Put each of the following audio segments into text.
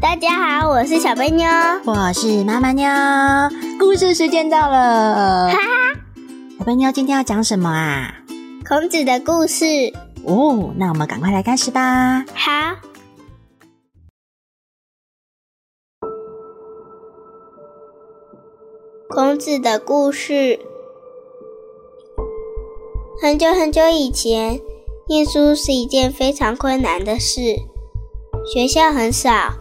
大家好，我是小贝妞，我是妈妈妞。故事时间到了，哈哈。小贝妞今天要讲什么啊？孔子的故事。哦，那我们赶快来开始吧。好。孔子的故事。很久很久以前，念书是一件非常困难的事，学校很少，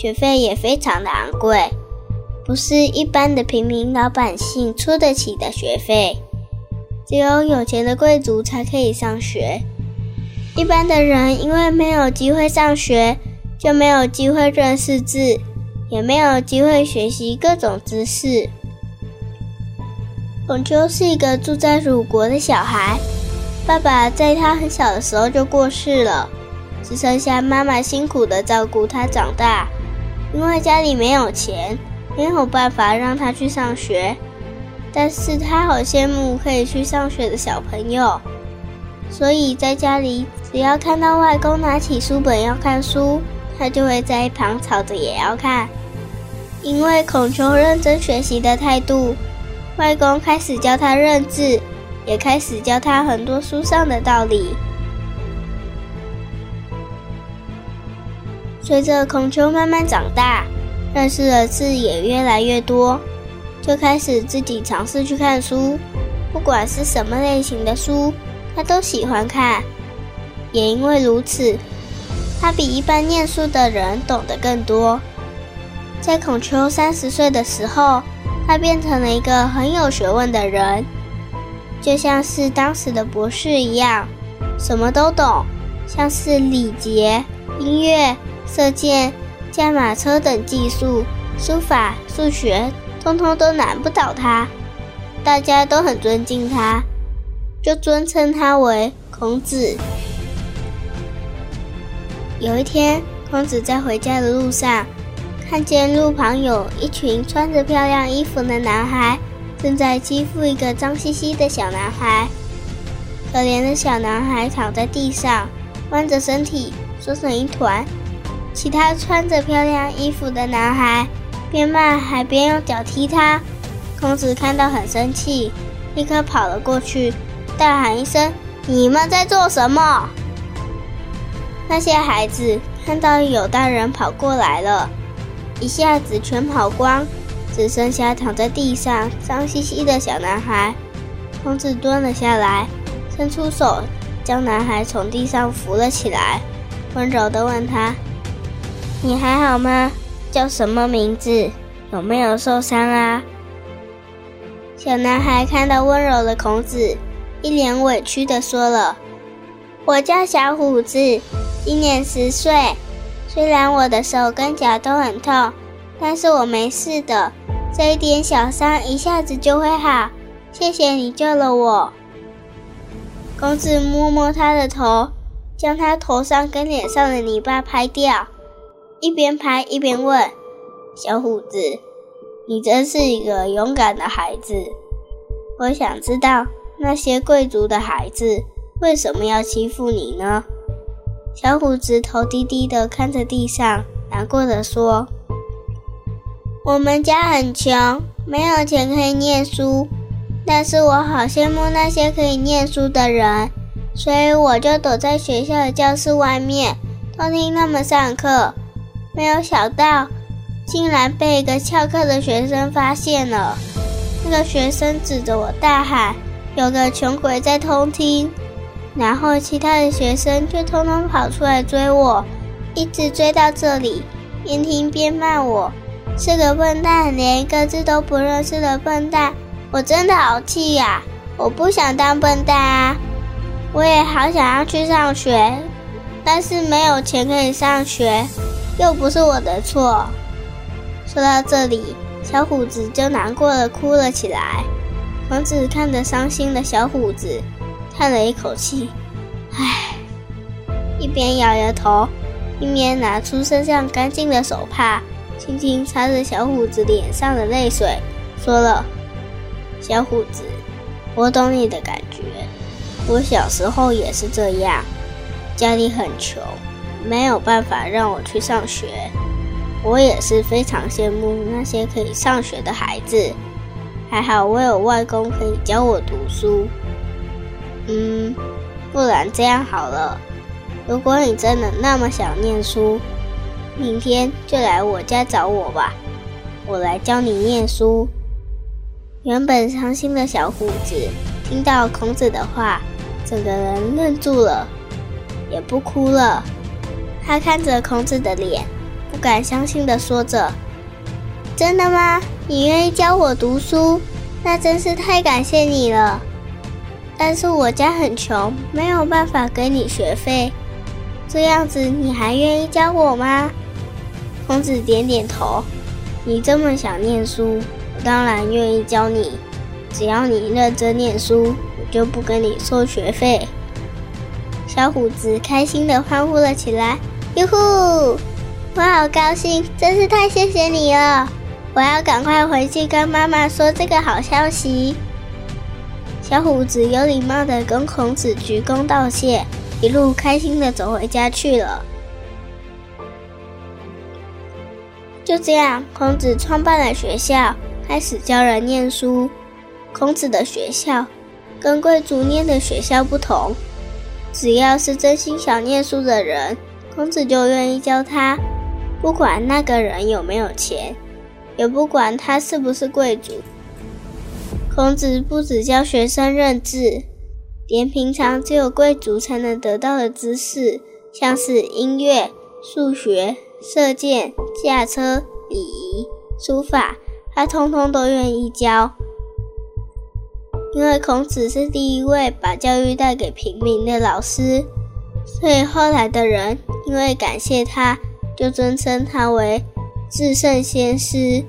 学费也非常的昂贵，不是一般的平民老百姓出得起的学费，只有有钱的贵族才可以上学。一般的人因为没有机会上学，就没有机会认识字，也没有机会学习各种知识。孔丘是一个住在鲁国的小孩，爸爸在他很小的时候就过世了，只剩下妈妈辛苦的照顾他长大。因为家里没有钱，没有办法让他去上学，但是他好羡慕可以去上学的小朋友，所以在家里只要看到外公拿起书本要看书，他就会在一旁吵着也要看。因为孔丘认真学习的态度。外公开始教他认字，也开始教他很多书上的道理。随着孔丘慢慢长大，认识的字也越来越多，就开始自己尝试去看书。不管是什么类型的书，他都喜欢看。也因为如此，他比一般念书的人懂得更多。在孔丘三十岁的时候。他变成了一个很有学问的人，就像是当时的博士一样，什么都懂，像是礼节、音乐、射箭、驾马车等技术、书法、数学，通通都难不倒他。大家都很尊敬他，就尊称他为孔子。有一天，孔子在回家的路上。看见路旁有一群穿着漂亮衣服的男孩，正在欺负一个脏兮兮的小男孩。可怜的小男孩躺在地上，弯着身体，缩成一团。其他穿着漂亮衣服的男孩边骂还边用脚踢他。孔子看到很生气，立刻跑了过去，大喊一声：“你们在做什么？”那些孩子看到有大人跑过来了。一下子全跑光，只剩下躺在地上脏兮兮的小男孩。孔子蹲了下来，伸出手将男孩从地上扶了起来，温柔地问他：“你还好吗？叫什么名字？有没有受伤啊？”小男孩看到温柔的孔子，一脸委屈的说了：“我叫小虎子，今年十岁。”虽然我的手跟脚都很痛，但是我没事的，这一点小伤一下子就会好。谢谢你救了我。公子摸摸他的头，将他头上跟脸上的泥巴拍掉，一边拍一边问：“小虎子，你真是一个勇敢的孩子。我想知道那些贵族的孩子为什么要欺负你呢？”小虎子头低低的看着地上，难过的说：“我们家很穷，没有钱可以念书，但是我好羡慕那些可以念书的人，所以我就躲在学校的教室外面，偷听他们上课。没有想到，竟然被一个翘课的学生发现了。那个学生指着我大喊：‘有个穷鬼在偷听！’”然后其他的学生就通通跑出来追我，一直追到这里，边听边骂我是个笨蛋，连一个字都不认识的笨蛋。我真的好气呀！我不想当笨蛋啊！我也好想要去上学，但是没有钱可以上学，又不是我的错。说到这里，小虎子就难过的哭了起来。王子看着伤心的小虎子。叹了一口气，唉，一边摇摇头，一边拿出身上干净的手帕，轻轻擦着小虎子脸上的泪水，说了：“小虎子，我懂你的感觉，我小时候也是这样，家里很穷，没有办法让我去上学，我也是非常羡慕那些可以上学的孩子。还好我有外公可以教我读书。嗯，不然这样好了，如果你真的那么想念书，明天就来我家找我吧，我来教你念书。原本伤心的小虎子听到孔子的话，整个人愣住了，也不哭了。他看着孔子的脸，不敢相信的说着：“真的吗？你愿意教我读书？那真是太感谢你了。但是我家很穷，没有办法给你学费。这样子你还愿意教我吗？”孔子点点头：“你这么想念书。”我当然愿意教你，只要你认真念书，我就不跟你收学费。小虎子开心地欢呼了起来：“哟呼！我好高兴，真是太谢谢你了！我要赶快回去跟妈妈说这个好消息。”小虎子有礼貌的跟孔子鞠躬道谢，一路开心的走回家去了。就这样，孔子创办了学校。开始教人念书。孔子的学校跟贵族念的学校不同，只要是真心想念书的人，孔子就愿意教他，不管那个人有没有钱，也不管他是不是贵族。孔子不只教学生认字，连平常只有贵族才能得到的知识，像是音乐、数学、射箭、驾车、礼仪、书法。他通通都愿意教，因为孔子是第一位把教育带给平民的老师，所以后来的人因为感谢他，就尊称他为至圣先师，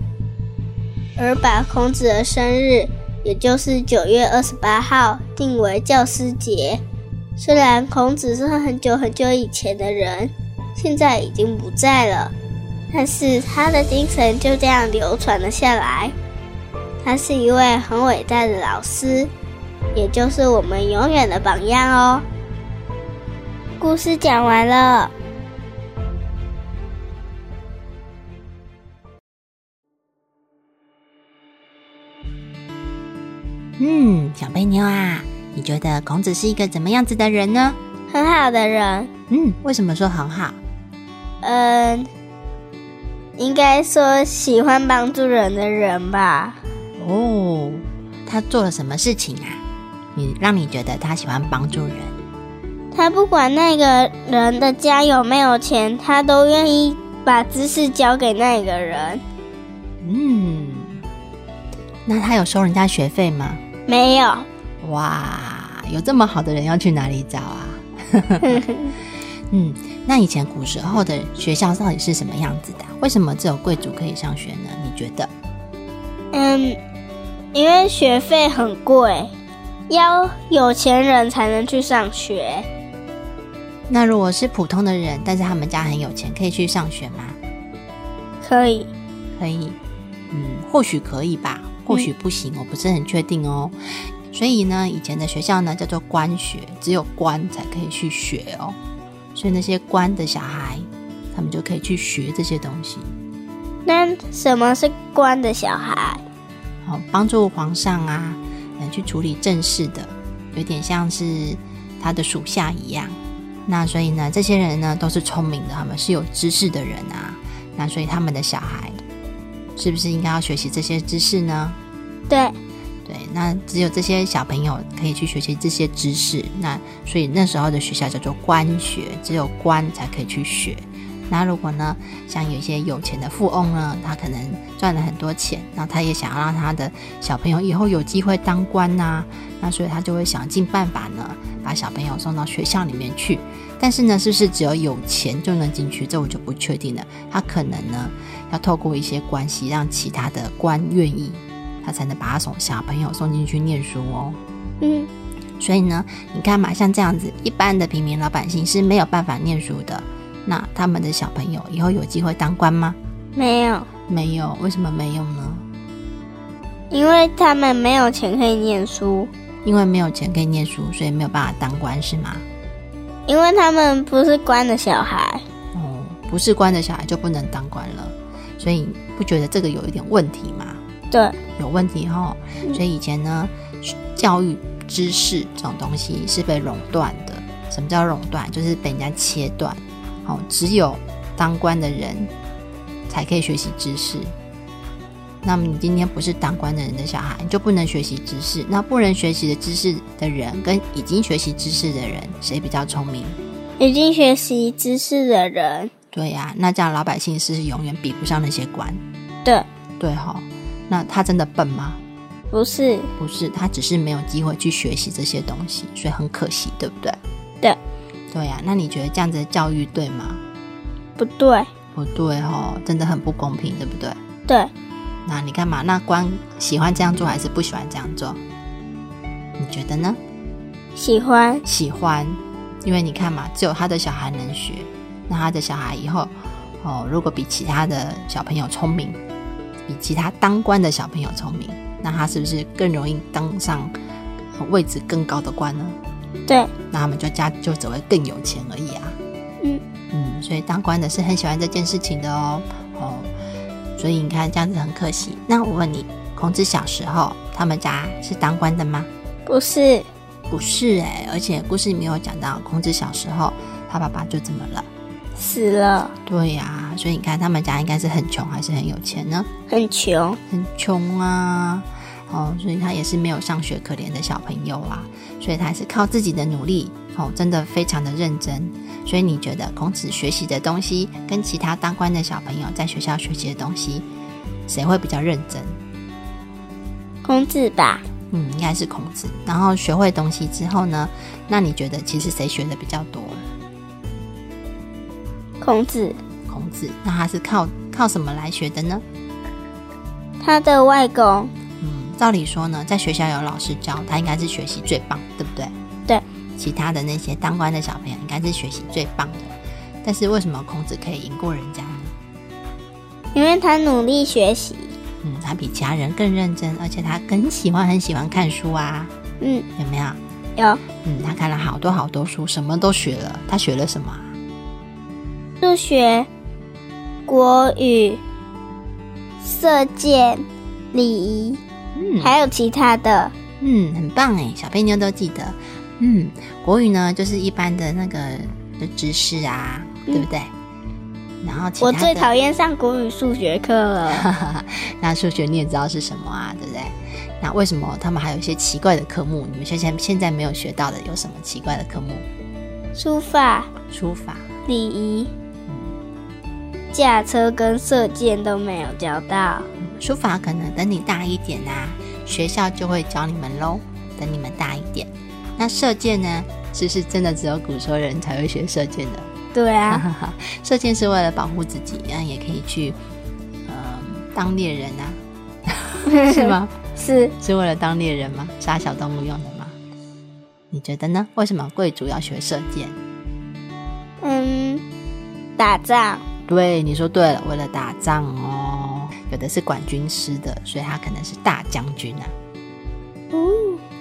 而把孔子的生日，也就是九月二十八号定为教师节。虽然孔子是很久很久以前的人，现在已经不在了。但是他的精神就这样流传了下来。他是一位很伟大的老师，也就是我们永远的榜样哦。故事讲完了。嗯，小贝妞啊，你觉得孔子是一个怎么样子的人呢？很好的人。嗯，为什么说很好？嗯。应该说喜欢帮助人的人吧。哦，他做了什么事情啊？你让你觉得他喜欢帮助人？他不管那个人的家有没有钱，他都愿意把知识交给那个人。嗯，那他有收人家学费吗？没有。哇，有这么好的人要去哪里找啊？嗯。那以前古时候的学校到底是什么样子的？为什么只有贵族可以上学呢？你觉得？嗯，因为学费很贵，要有钱人才能去上学。那如果是普通的人，但是他们家很有钱，可以去上学吗？可以，可以。嗯，或许可以吧，或许不行，我不是很确定哦。所以呢，以前的学校呢叫做官学，只有官才可以去学哦。所以那些官的小孩，他们就可以去学这些东西。那什么是官的小孩？哦，帮助皇上啊，嗯，去处理政事的，有点像是他的属下一样。那所以呢，这些人呢都是聪明的，他们是有知识的人啊。那所以他们的小孩，是不是应该要学习这些知识呢？对。对，那只有这些小朋友可以去学习这些知识，那所以那时候的学校叫做官学，只有官才可以去学。那如果呢，像有一些有钱的富翁呢，他可能赚了很多钱，那他也想要让他的小朋友以后有机会当官呐，那所以他就会想尽办法呢，把小朋友送到学校里面去。但是呢，是不是只有有钱就能进去？这我就不确定了。他可能呢，要透过一些关系，让其他的官愿意。他才能把他送小朋友送进去念书哦。嗯，所以呢，你看嘛，像这样子，一般的平民老百姓是没有办法念书的。那他们的小朋友以后有机会当官吗？没有，没有。为什么没有呢？因为他们没有钱可以念书。因为没有钱可以念书，所以没有办法当官，是吗？因为他们不是官的小孩。哦，不是官的小孩就不能当官了。所以不觉得这个有一点问题吗？对，有问题哈。所以以前呢，教育知识这种东西是被垄断的。什么叫垄断？就是被人家切断。好，只有当官的人才可以学习知识。那么你今天不是当官的人的小孩，你就不能学习知识。那不能学习的知识的人，跟已经学习知识的人，谁比较聪明？已经学习知识的人。对呀，那这样老百姓是永远比不上那些官。对，对哈。那他真的笨吗？不是，不是，他只是没有机会去学习这些东西，所以很可惜，对不对？对，对呀。那你觉得这样子的教育对吗？不对，不对哦，真的很不公平，对不对？对。那你干嘛？那官喜欢这样做还是不喜欢这样做？你觉得呢？喜欢，喜欢，因为你看嘛，只有他的小孩能学，那他的小孩以后哦，如果比其他的小朋友聪明，比其他当官的小朋友聪明，那他是不是更容易当上位置更高的官呢？对，那他们就家就只会更有钱而已啊。嗯嗯，所以当官的是很喜欢这件事情的哦，哦。所以你看，这样子很可惜。那我问你，孔子小时候他们家是当官的吗？不是，不是哎。而且故事里面有讲到，孔子小时候他爸爸就怎么了？死了。对呀，所以你看他们家应该是很穷还是很有钱呢？很穷，很穷啊。哦，所以他也是没有上学可怜的小朋友啊。所以他是靠自己的努力，哦，真的非常的认真。所以你觉得孔子学习的东西，跟其他当官的小朋友在学校学习的东西，谁会比较认真？孔子吧。嗯，应该是孔子。然后学会东西之后呢，那你觉得其实谁学的比较多？孔子。孔子，那他是靠靠什么来学的呢？他的外公。嗯，照理说呢，在学校有老师教，他应该是学习最棒，对不对？对。其他的那些当官的小朋友应该是学习最棒的，但是为什么孔子可以赢过人家呢？因为他努力学习，嗯，他比其他人更认真，而且他更喜欢很喜欢看书啊，嗯，有没有？有，嗯，他看了好多好多书，什么都学了。他学了什么？数学、国语、射箭、礼仪，嗯，还有其他的，嗯，很棒哎，小贝妞都记得。嗯，国语呢就是一般的那个的知识啊，对不对？然后我最讨厌上国语数学课了。那数学你也知道是什么啊，对不对？那为什么他们还有一些奇怪的科目？你们现在现在没有学到的有什么奇怪的科目？书法、书法、礼仪、驾车跟射箭都没有教到。书法可能等你大一点啊，学校就会教你们喽。等你们大一点。那射箭呢？是不是真的只有古时候人才会学射箭的？对啊，射箭是为了保护自己，那也可以去，嗯，当猎人啊，是吗？是，是为了当猎人吗？杀小动物用的吗？你觉得呢？为什么贵族要学射箭？嗯，打仗。对，你说对了，为了打仗哦。有的是管军师的，所以他可能是大将军啊。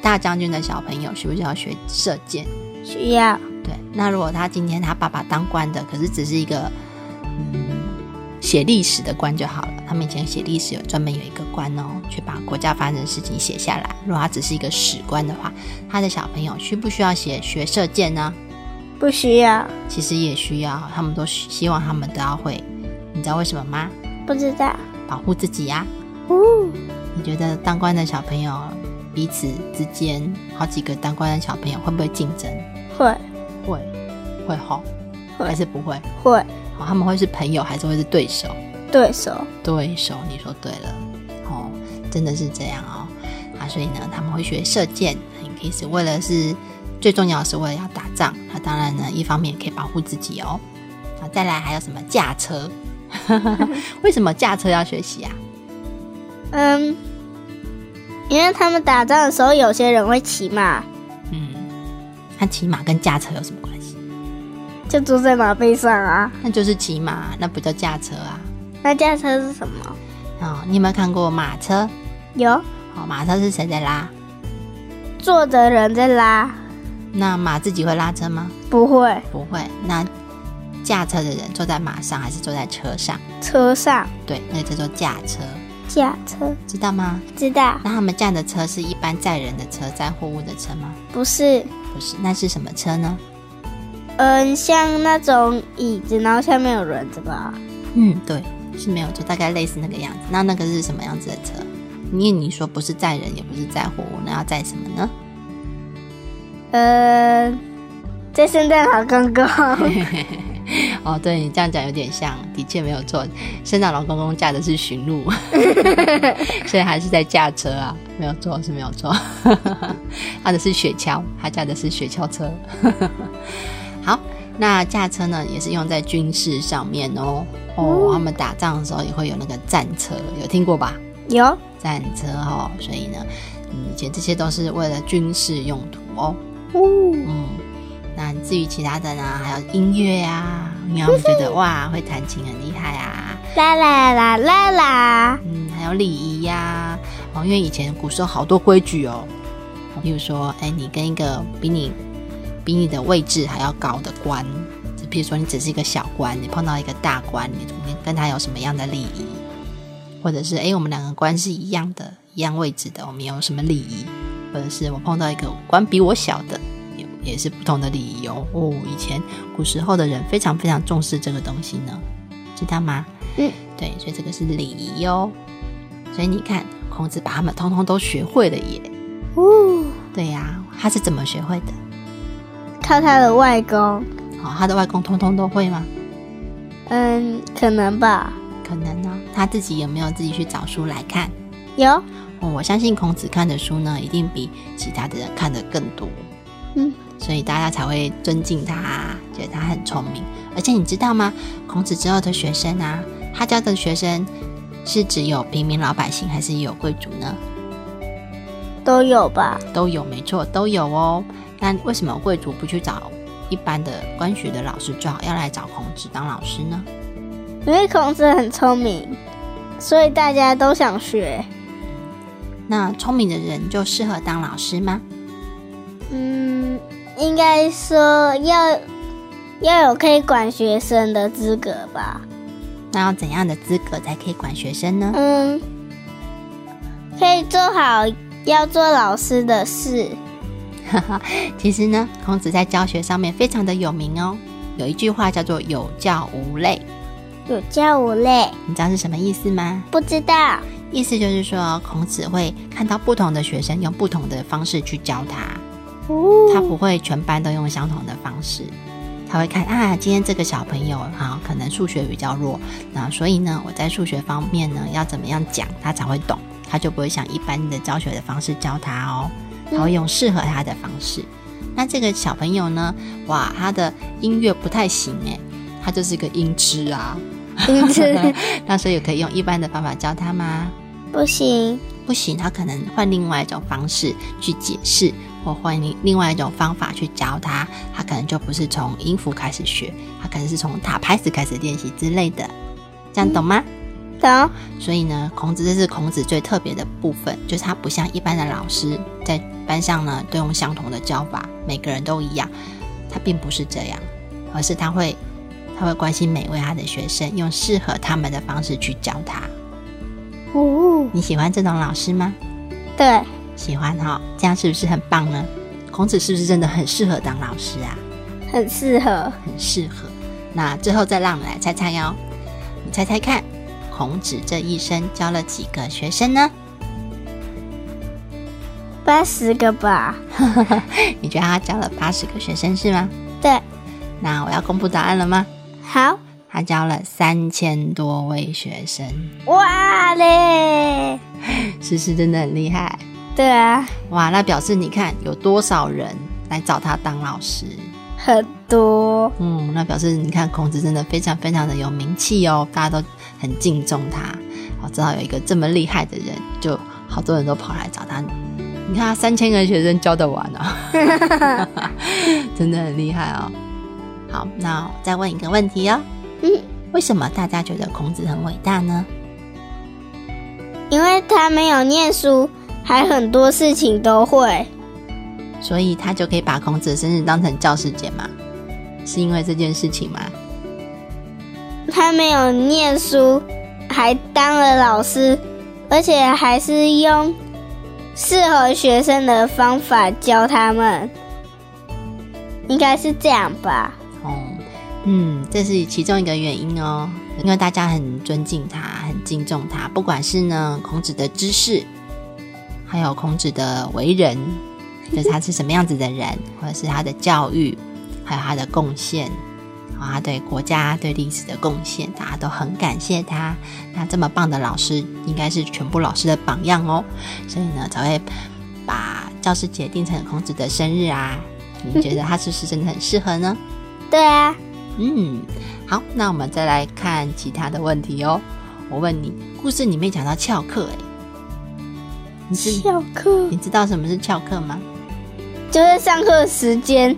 大将军的小朋友需不需要学射箭？需要。对，那如果他今天他爸爸当官的，可是只是一个嗯写历史的官就好了。他们以前写历史有专门有一个官哦，去把国家发生的事情写下来。如果他只是一个史官的话，他的小朋友需不需要写学射箭呢？不需要。其实也需要，他们都希望他们都要会。你知道为什么吗？不知道。保护自己呀。哦。你觉得当官的小朋友？彼此之间，好几个当官的小朋友会不会竞争？会，会，会吼，还是不会？会。好，他们会是朋友，还是会是对手？对手，对手。你说对了，哦，真的是这样哦。啊，所以呢，他们会学射箭，也可以是为了是最重要的是为了要打仗。那当然呢，一方面可以保护自己哦。啊，再来还有什么驾车？为什么驾车要学习啊？嗯。因为他们打仗的时候，有些人会骑马。嗯，那骑马跟驾车有什么关系？就坐在马背上啊。那就是骑马，那不叫驾车啊。那驾车是什么？哦，你有没有看过马车？有。哦，马车是谁在拉？坐的人在拉。那马自己会拉车吗？不会，不会。那驾车的人坐在马上还是坐在车上？车上对，那叫做驾车，驾车，知道吗？知道那他们驾的车是一般载人的车、载货物的车吗？不是？不是，那是什么车呢？嗯，像那种椅子，然后下面有轮子吧？嗯，对，是没有错，大概类似那个样子。那那个是什么样子的车？因为你说不是载人，也不是载货物，那要载什么呢？呃，在圣诞老公公，哦，对你这样讲有点像，的确没有错。圣诞老公公驾的是驯鹿，所以还是在驾车啊，没有错是没有错。他的是雪橇，他驾的是雪橇车。好，那驾车呢，也是用在军事上面哦。哦，他们打仗的时候也会有那个战车，有听过吧？有战车哦，所以呢，嗯，以前这些都是为了军事用途哦。哦，嗯，那至于其他的呢，还有音乐啊，你有没有觉得 哇，会弹琴很厉害啊？啦啦啦啦啦，嗯，还有礼仪呀，哦，因为以前古时候好多规矩哦，比如说，哎，你跟一个比你比你的位置还要高的官，就比如说你只是一个小官，你碰到一个大官，你你跟他有什么样的礼仪？或者是哎，我们两个官是一样的，一样位置的，我们有什么礼仪？或者是我碰到一个官比我小的，也也是不同的礼仪哦。哦，以前古时候的人非常非常重视这个东西呢，知道吗？嗯，对，所以这个是礼仪哦。所以你看，孔子把他们通通都学会了耶。哦，对呀，他是怎么学会的？靠他的外公，哦，他的外公通通都会吗？嗯，可能吧。可能呢，他自己有没有自己去找书来看？有，哦，我相信孔子看的书呢，一定比其他的人看的更多。嗯，所以大家才会尊敬他，觉得他很聪明。而且你知道吗？孔子之后的学生啊，他教的学生是只有平民老百姓，还是有贵族呢？都有吧？都有，没错，都有哦。那为什么贵族不去找一般的官学的老师，最好要来找孔子当老师呢？因为孔子很聪明，所以大家都想学。那聪明的人就适合当老师吗？嗯，应该说要要有可以管学生的资格吧。那要怎样的资格才可以管学生呢？嗯，可以做好要做老师的事。其实呢，孔子在教学上面非常的有名哦。有一句话叫做“有教无类有教无类，”，你知道是什么意思吗？不知道。意思就是说，孔子会看到不同的学生，用不同的方式去教他。哦他不会全班都用相同的方式，他会看啊，今天这个小朋友哈，可能数学比较弱，那所以呢，我在数学方面呢，要怎么样讲他才会懂，他就不会像一般的教学的方式教他哦，他会用适合他的方式。那这个小朋友呢，哇，他的音乐不太行诶，他就是个音痴啊，音痴 那所以可以用一般的方法教他吗？不行。不行，他可能换另外一种方式去解释，或换另另外一种方法去教他。他可能就不是从音符开始学，他可能是从打拍子开始练习之类的。这样懂吗？懂？所以呢，孔子这是孔子最特别的部分，就是他不像一般的老师在班上呢都用相同的教法，每个人都一样。他并不是这样，而是他会他会关心每位他的学生，用适合他们的方式去教他。哦，你喜欢这种老师吗？对，喜欢哈、这样是不是很棒呢？孔子是不是真的很适合当老师啊？很适合。很适合。那最后再让你来猜猜哟，你猜猜看，孔子这一生教了几个学生呢？八十个吧？你觉得他教了八十个学生是吗？对，那我要公布答案了吗？好。他教了三千多位学生，哇嘞！是不是真的很厉害？对啊，哇，那表示你看有多少人来找他当老师？很多。嗯，那表示你看孔子真的非常非常的有名气哦，大家都很敬重他。好知道有一个这么厉害的人，就好多人都跑来找他。你看他三千个学生教得完啊，真的很厉害哦。好，那我再问一个问题哦，嗯，为什么大家觉得孔子很伟大呢？因为他没有念书，还很多事情都会。所以他就可以把孔子的生日当成教师节嘛？是因为这件事情吗？他没有念书，还当了老师，而且还是用适合学生的方法教他们，应该是这样吧？哦，嗯，这是其中一个原因哦，因为大家很尊敬他，很敬重他，不管是呢孔子的知识，还有孔子的为人，就是他是什么样子的人，或者是他的教育，还有他的贡献。啊，他对国家、对历史的贡献，大家都很感谢他。那这么棒的老师，应该是全部老师的榜样哦。所以呢，才会把教师节定成孔子的生日啊。你觉得他是不是真的很适合呢？对啊。嗯，好，那我们再来看其他的问题哦。我问你，故事里面讲到翘课，哎，翘课，你知道什么是翘课吗？就是上课时间。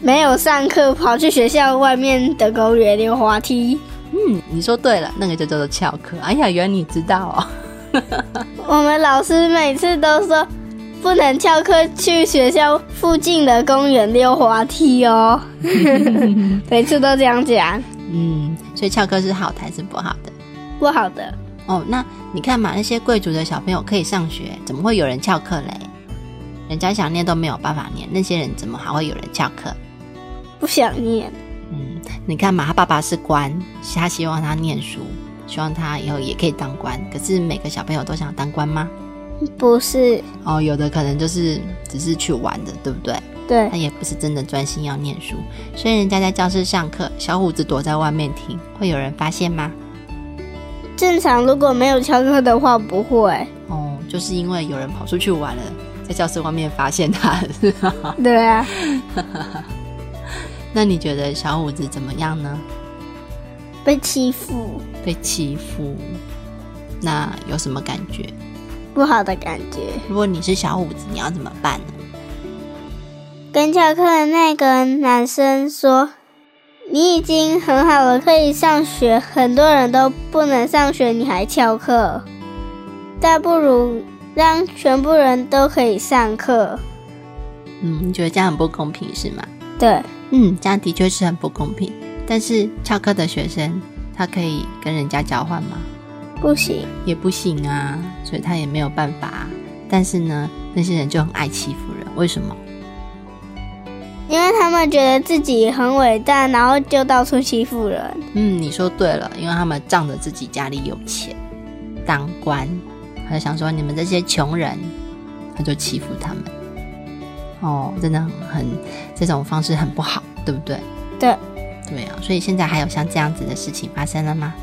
没有上课，跑去学校外面的公园溜滑梯。嗯，你说对了，那个就叫做翘课。哎呀，原来你知道哦。我们老师每次都说不能翘课去学校附近的公园溜滑梯哦。每次都这样讲。嗯，所以翘课是好的还是不好的？不好的。哦，那你看嘛，那些贵族的小朋友可以上学，怎么会有人翘课嘞？人家想念都没有办法念，那些人怎么还会有人翘课？不想念。嗯，你看嘛，他爸爸是官，他希望他念书，希望他以后也可以当官。可是每个小朋友都想当官吗？不是。哦，有的可能就是只是去玩的，对不对？对。他也不是真的专心要念书，所以人家在教室上课，小虎子躲在外面听，会有人发现吗？正常，如果没有翘课的话，不会。哦，就是因为有人跑出去玩了，在教室外面发现他。对啊。那你觉得小五子怎么样呢？被欺负，被欺负，那有什么感觉？不好的感觉。如果你是小五子，你要怎么办呢？跟翘课的那个男生说：“你已经很好了，可以上学。很多人都不能上学，你还翘课，倒不如让全部人都可以上课。”嗯，你觉得这样很不公平是吗？对。嗯，这样的确是很不公平。但是翘课的学生，他可以跟人家交换吗？不行，也不行啊，所以他也没有办法。但是呢，那些人就很爱欺负人，为什么？因为他们觉得自己很伟大，然后就到处欺负人。嗯，你说对了，因为他们仗着自己家里有钱，当官，他就想说你们这些穷人，他就欺负他们。哦，真的很很这种方式很不好，对不对？对，对啊，所以现在还有像这样子的事情发生了吗？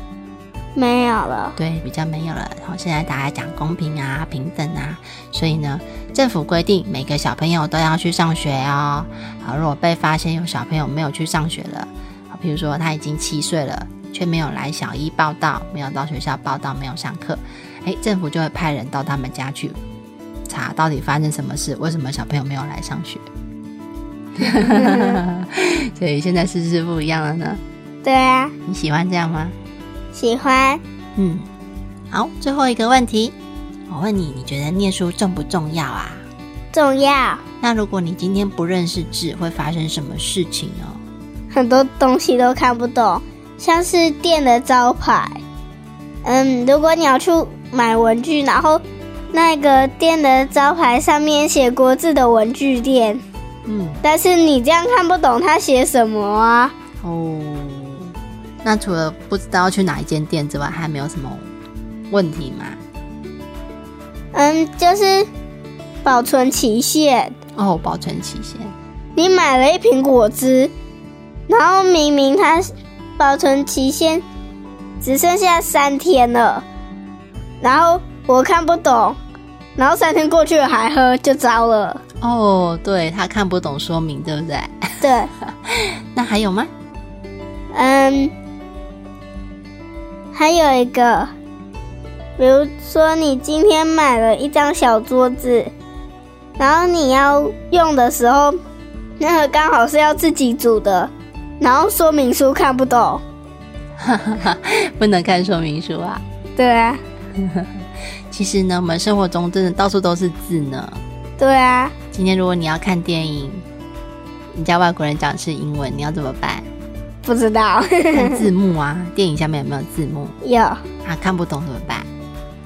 没有了，对，比较没有了。然后现在大家讲公平啊、平等啊，所以呢，政府规定每个小朋友都要去上学哦。好，如果被发现有小朋友没有去上学了，好，比如说他已经七岁了，却没有来小一报道，没有到学校报道，没有上课，诶，政府就会派人到他们家去。查到底发生什么事？为什么小朋友没有来上学？所以现在是不是不一样了呢？对啊，你喜欢这样吗？喜欢。嗯，好，最后一个问题，我问你，你觉得念书重不重要啊？重要。那如果你今天不认识字，会发生什么事情呢？很多东西都看不懂，像是店的招牌。嗯，如果你要去买文具，然后。那个店的招牌上面写国字的文具店，嗯，但是你这样看不懂他写什么啊？哦，那除了不知道去哪一间店之外，还没有什么问题吗？嗯，就是保存期限。哦，保存期限。你买了一瓶果汁，然后明明它保存期限只剩下三天了，然后。我看不懂，然后三天过去了还喝，就糟了。哦，对他看不懂说明，对不对？对。那还有吗？嗯，还有一个，比如说你今天买了一张小桌子，然后你要用的时候，那个刚好是要自己煮的，然后说明书看不懂，不能看说明书啊。对啊。其实呢，我们生活中真的到处都是字呢。对啊。今天如果你要看电影，你家外国人讲的是英文，你要怎么办？不知道。看字幕啊，电影下面有没有字幕？有啊，看不懂怎么办？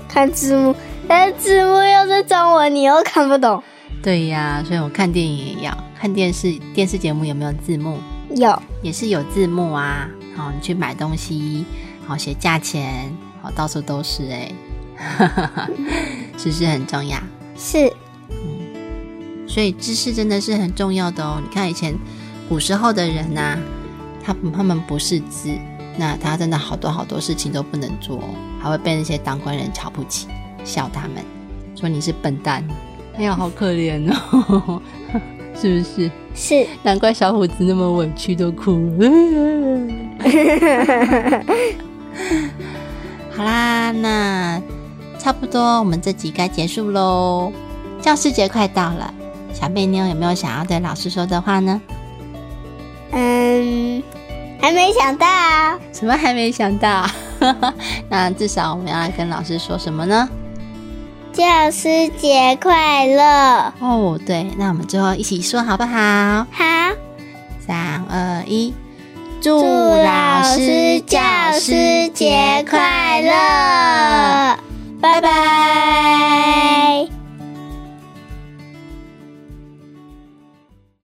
看字幕，但是字幕又是中文，你又看不懂。对呀，所以我看电影也要看电视，电视节目有没有字幕？有，也是有字幕啊。好，你去买东西，好写价钱，好到处都是哎，知识很重要。是，嗯，所以知识真的是很重要的哦。你看以前古时候的人呐，他他们不识字，那他真的好多好多事情都不能做，还会被那些当官人瞧不起，笑他们，说你是笨蛋。哎呀，好可怜哦，是不是？是，难怪小虎子那么委屈都哭了。好啦，那差不多，我们这集该结束喽。教师节快到了，小贝妞有没有想要对老师说的话呢？嗯，还没想到。什么还没想到？那至少我们要来跟老师说什么呢？教师节快乐！哦，对，那我们最后一起说好不好？好，三二一，祝老师教师节快乐！拜拜。